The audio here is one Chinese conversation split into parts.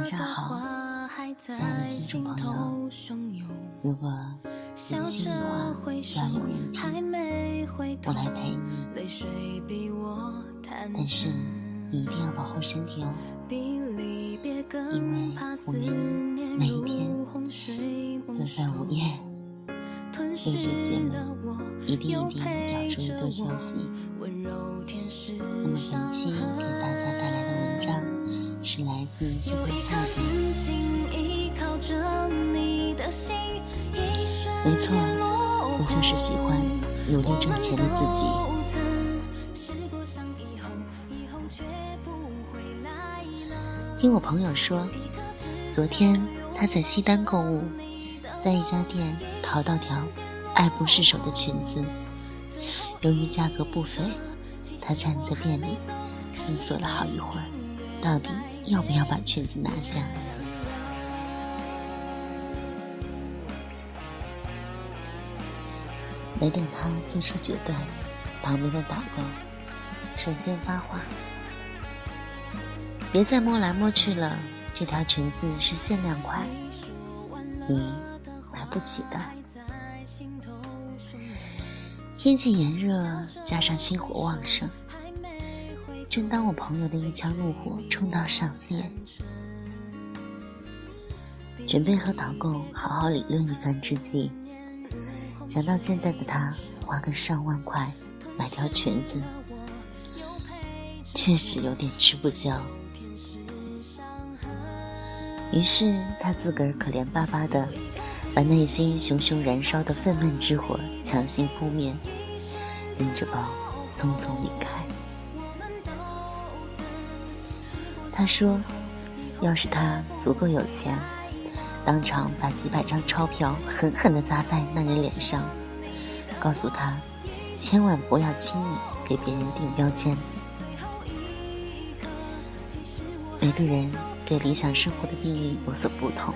晚上好，亲爱的听众朋友。如果你心里话需要有人听，我来陪你。但是你一定要保护身体哦，因为我们每一天都在午夜录制节目，一定一定要注意多休息。那么本期给大家带来的文章是来自徐慧浩的。没错，我就是喜欢努力赚钱的自己。听我朋友说，昨天他在西单购物，在一家店淘到条爱不释手的裙子，由于价格不菲。他站在店里，思索了好一会儿，到底要不要把裙子拿下。没等他做出决断，旁边的导购首先发话：“别再摸来摸去了，这条裙子是限量款，你买不起的。”天气炎热，加上心火旺盛，正当我朋友的一腔怒火冲到嗓子眼，准备和导购好好理论一番之际，想到现在的他花个上万块买条裙子，确实有点吃不消。于是他自个儿可怜巴巴的。把内心熊熊燃烧的愤懑之火强行扑灭，拎着包匆匆离开。他说：“要是他足够有钱，当场把几百张钞票狠狠地砸在那人脸上，告诉他，千万不要轻易给别人定标签。每个人对理想生活的定义有所不同。”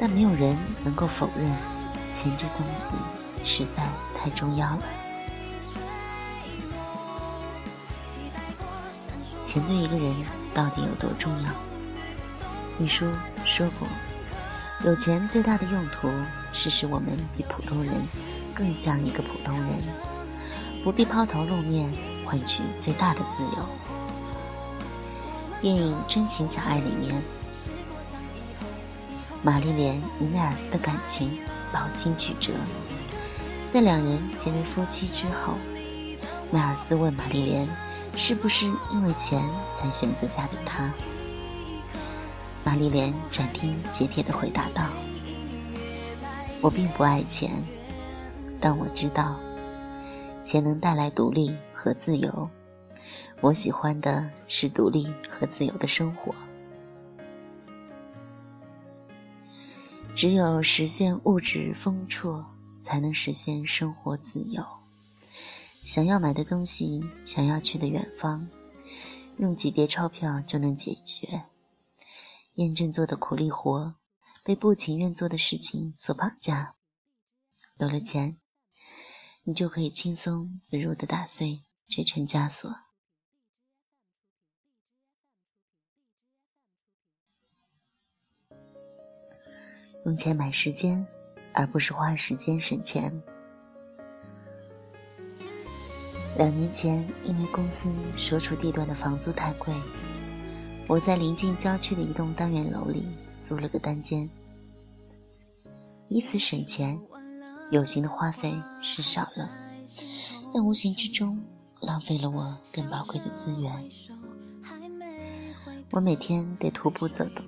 但没有人能够否认，钱这东西实在太重要了。钱对一个人到底有多重要？一书说过，有钱最大的用途是使我们比普通人更像一个普通人，不必抛头露面换取最大的自由。电影《真情假爱》里面。玛丽莲与迈尔斯的感情饱经曲折，在两人结为夫妻之后，迈尔斯问玛丽莲：“是不是因为钱才选择嫁给他？”玛丽莲斩钉截铁地回答道：“我并不爱钱，但我知道，钱能带来独立和自由。我喜欢的是独立和自由的生活。”只有实现物质丰绰，才能实现生活自由。想要买的东西，想要去的远方，用几叠钞票就能解决。验证做的苦力活，被不情愿做的事情所绑架。有了钱，你就可以轻松自如地打碎这层枷锁。用钱买时间，而不是花时间省钱。两年前，因为公司所处地段的房租太贵，我在临近郊区的一栋单元楼里租了个单间，以此省钱。有形的花费是少了，但无形之中浪费了我更宝贵的资源。我每天得徒步走动。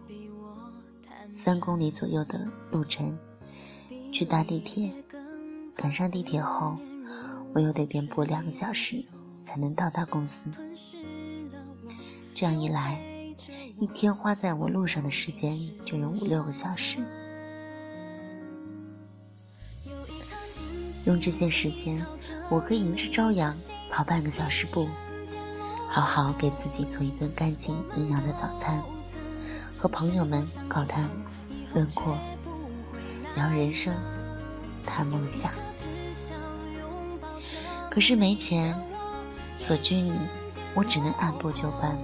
三公里左右的路程，去搭地铁，赶上地铁后，我又得颠簸两个小时才能到达公司。这样一来，一天花在我路上的时间就有五六个小时。用这些时间，我可以迎着朝阳跑半个小时步，好好给自己做一顿干净营养的早餐。和朋友们高谈论阔，聊人生，谈梦想。可是没钱，所拘泥，我只能按部就班，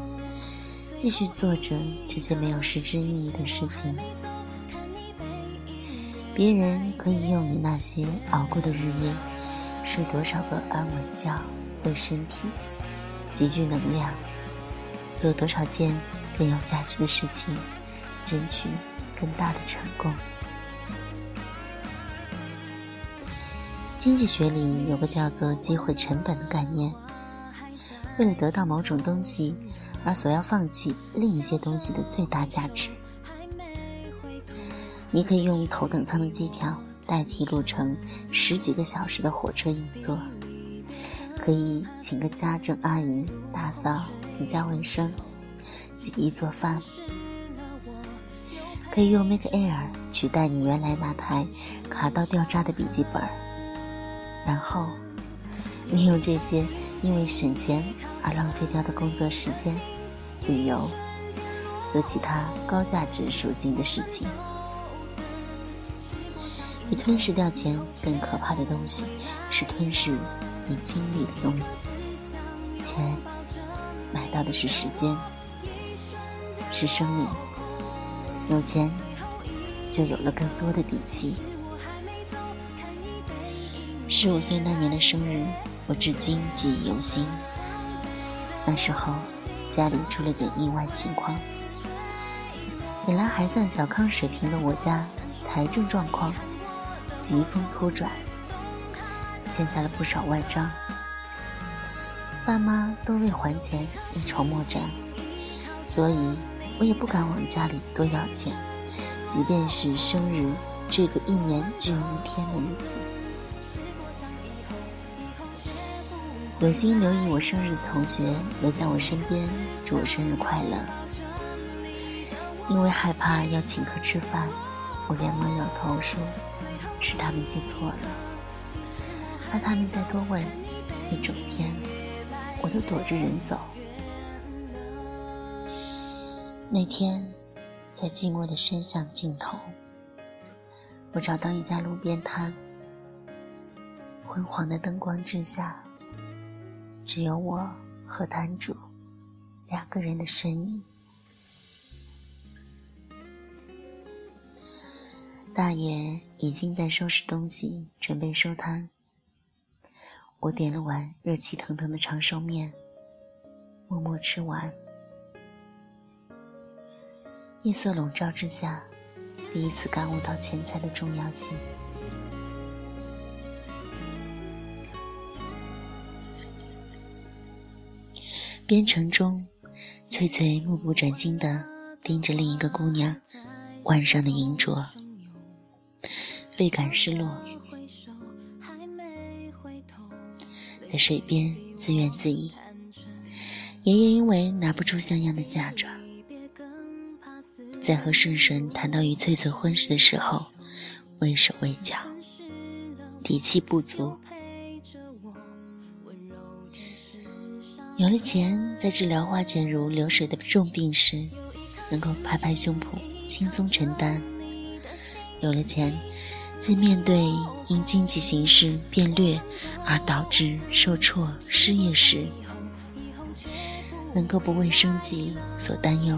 继续做着这些没有实质意义的事情。别人可以用你那些熬过的日夜，睡多少个安稳觉，为身体积聚能量，做多少件更有价值的事情，争取更大的成功。经济学里有个叫做机会成本的概念，为了得到某种东西而所要放弃另一些东西的最大价值。你可以用头等舱的机票代替路程十几个小时的火车硬座，可以请个家政阿姨打扫自家卫生、洗衣做饭，可以用 Make Air 取代你原来那台卡到掉渣的笔记本。然后，利用这些因为省钱而浪费掉的工作时间，旅游，做其他高价值属性的事情。比吞噬掉钱更可怕的东西，是吞噬你精力的东西。钱买到的是时间，是生命。有钱，就有了更多的底气。十五岁那年的生日，我至今记忆犹新。那时候，家里出了点意外情况。本来还算小康水平的我家，财政状况疾风突转，欠下了不少外账。爸妈都为还钱一筹莫展，所以我也不敢往家里多要钱，即便是生日这个一年只有一天的日子。有心留意我生日的同学留在我身边，祝我生日快乐。因为害怕要请客吃饭，我连忙摇头说：“是他们记错了。”怕他们再多问，一整天我都躲着人走。那天，在寂寞的深巷尽头，我找到一家路边摊，昏黄的灯光之下。只有我和摊主两个人的身影。大爷已经在收拾东西，准备收摊。我点了碗热气腾腾的长寿面，默默吃完。夜色笼罩之下，第一次感悟到钱财的重要性。边城中，翠翠目不转睛地盯着另一个姑娘腕上的银镯，倍感失落，在水边自怨自艾。爷爷因为拿不出像样的嫁妆，在和顺顺谈到与翠翠婚事的时候，畏手畏脚，底气不足。有了钱，在治疗花钱如流水的重病时，能够拍拍胸脯轻松承担；有了钱，在面对因经济形势变劣而导致受挫失业时，能够不为生计所担忧；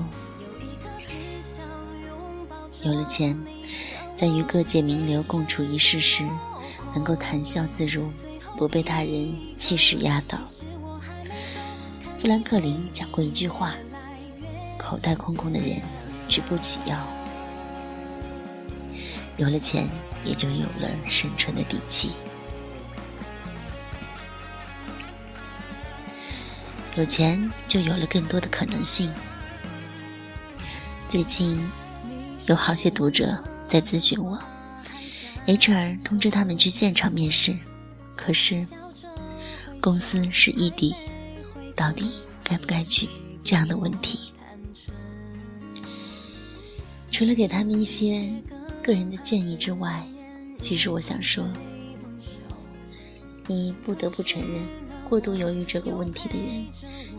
有了钱，在与各界名流共处一室时，能够谈笑自如，不被他人气势压倒。富兰克林讲过一句话：“口袋空空的人直不起腰。”有了钱，也就有了生存的底气。有钱就有了更多的可能性。最近有好些读者在咨询我，HR 通知他们去现场面试，可是公司是异地。到底该不该去？这样的问题，除了给他们一些个人的建议之外，其实我想说，你不得不承认，过度犹豫这个问题的人，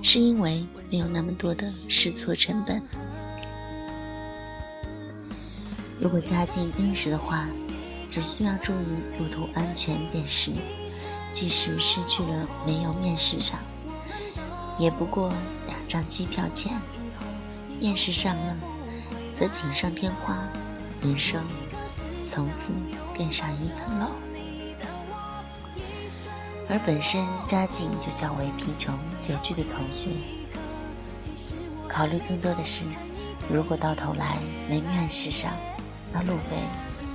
是因为没有那么多的试错成本。如果家境殷实的话，只需要注意路途安全便是，即使失去了没有面试上。也不过两张机票钱，面试上了，则锦上添花，人生从此更上一层楼。而本身家境就较为贫穷拮据的同学，考虑更多的是，如果到头来没面试上，那路费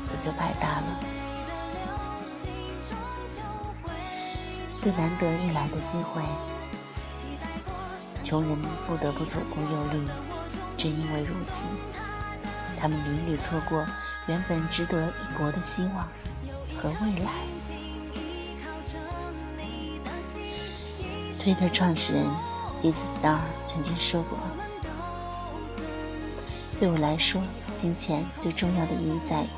不就白搭了？对难得一来的机会。穷人不得不左顾右虑，正因为如此，他们屡屡错过原本值得一搏的希望和未来。推特创始人 Bizstar 曾经说过：“对我来说，金钱最重要的意义在于，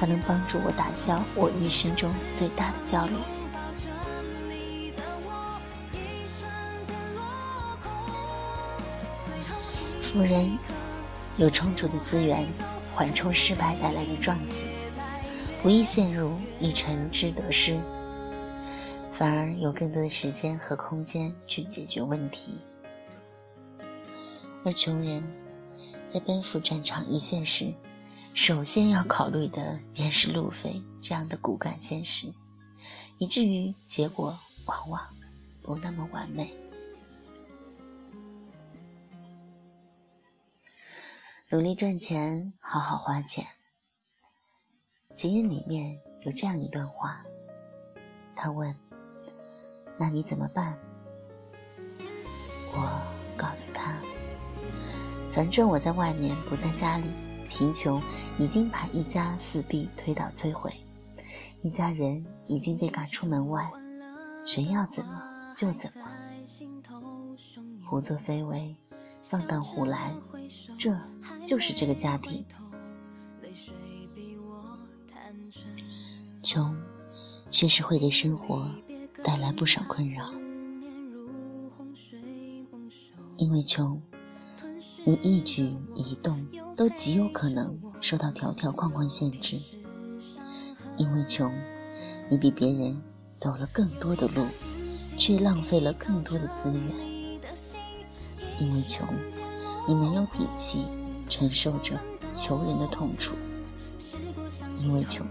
它能帮助我打消我一生中最大的焦虑。”富人有充足的资源缓冲失败带来的撞击，不易陷入一城之得失，反而有更多的时间和空间去解决问题。而穷人，在奔赴战场一线时，首先要考虑的便是路费这样的骨感现实，以至于结果往往不那么完美。努力赚钱，好好花钱。情人里面有这样一段话，他问：“那你怎么办？”我告诉他：“反正我在外面，不在家里。贫穷已经把一家四壁推倒摧毁，一家人已经被赶出门外，谁要怎么就怎么，胡作非为。”放荡胡来，这就是这个家庭。穷，确实会给生活带来不少困扰。因为穷，你一举一动都极有可能受到条条框框限制。因为穷，你比别人走了更多的路，却浪费了更多的资源。因为穷，你没有底气承受着穷人的痛楚；因为穷，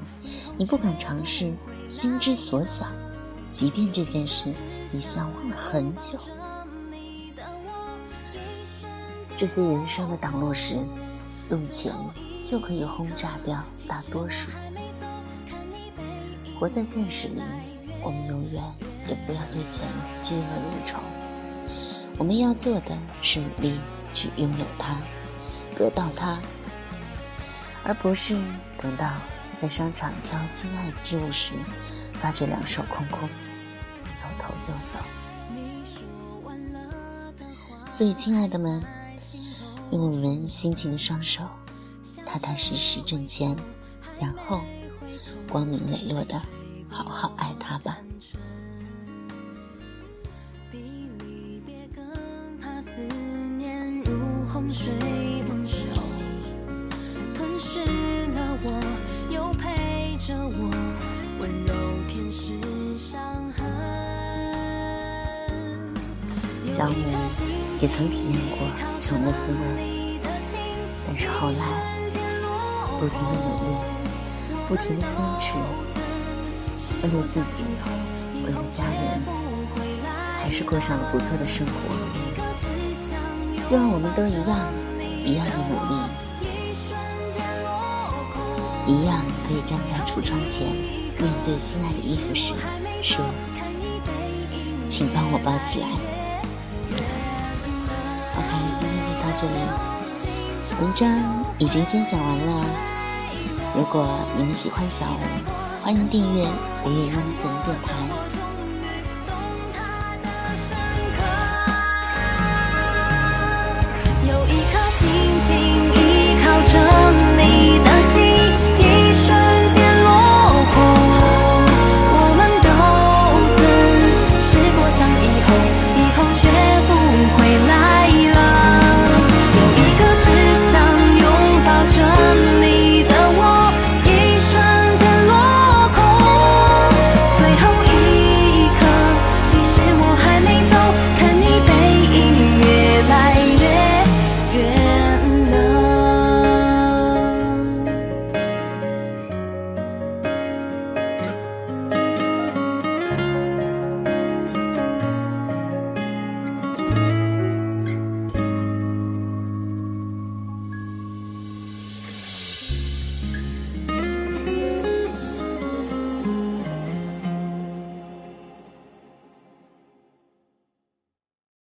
你不敢尝试心之所想，即便这件事你向往了很久。这些人生的挡路石，用钱就可以轰炸掉大多数。活在现实里，我们永远也不要对钱嫉恶如仇。我们要做的是努力去拥有它，得到它，而不是等到在商场挑心爱之物时，发觉两手空空，扭头就走。所以，亲爱的们，用我们辛勤的双手，踏踏实实挣钱，然后光明磊落的好好爱他吧。水小五也曾体验过穷的滋味，但是后来不停的努力，不停的坚持，为了自己，为了家人，还是过上了不错的生活。希望我们都一样，一样的努力，一样可以站在橱窗前，面对心爱的衣服时，说：“请帮我包起来。”文章已经分享完了。如果你们喜欢小吴，欢迎订阅五月阴森电台。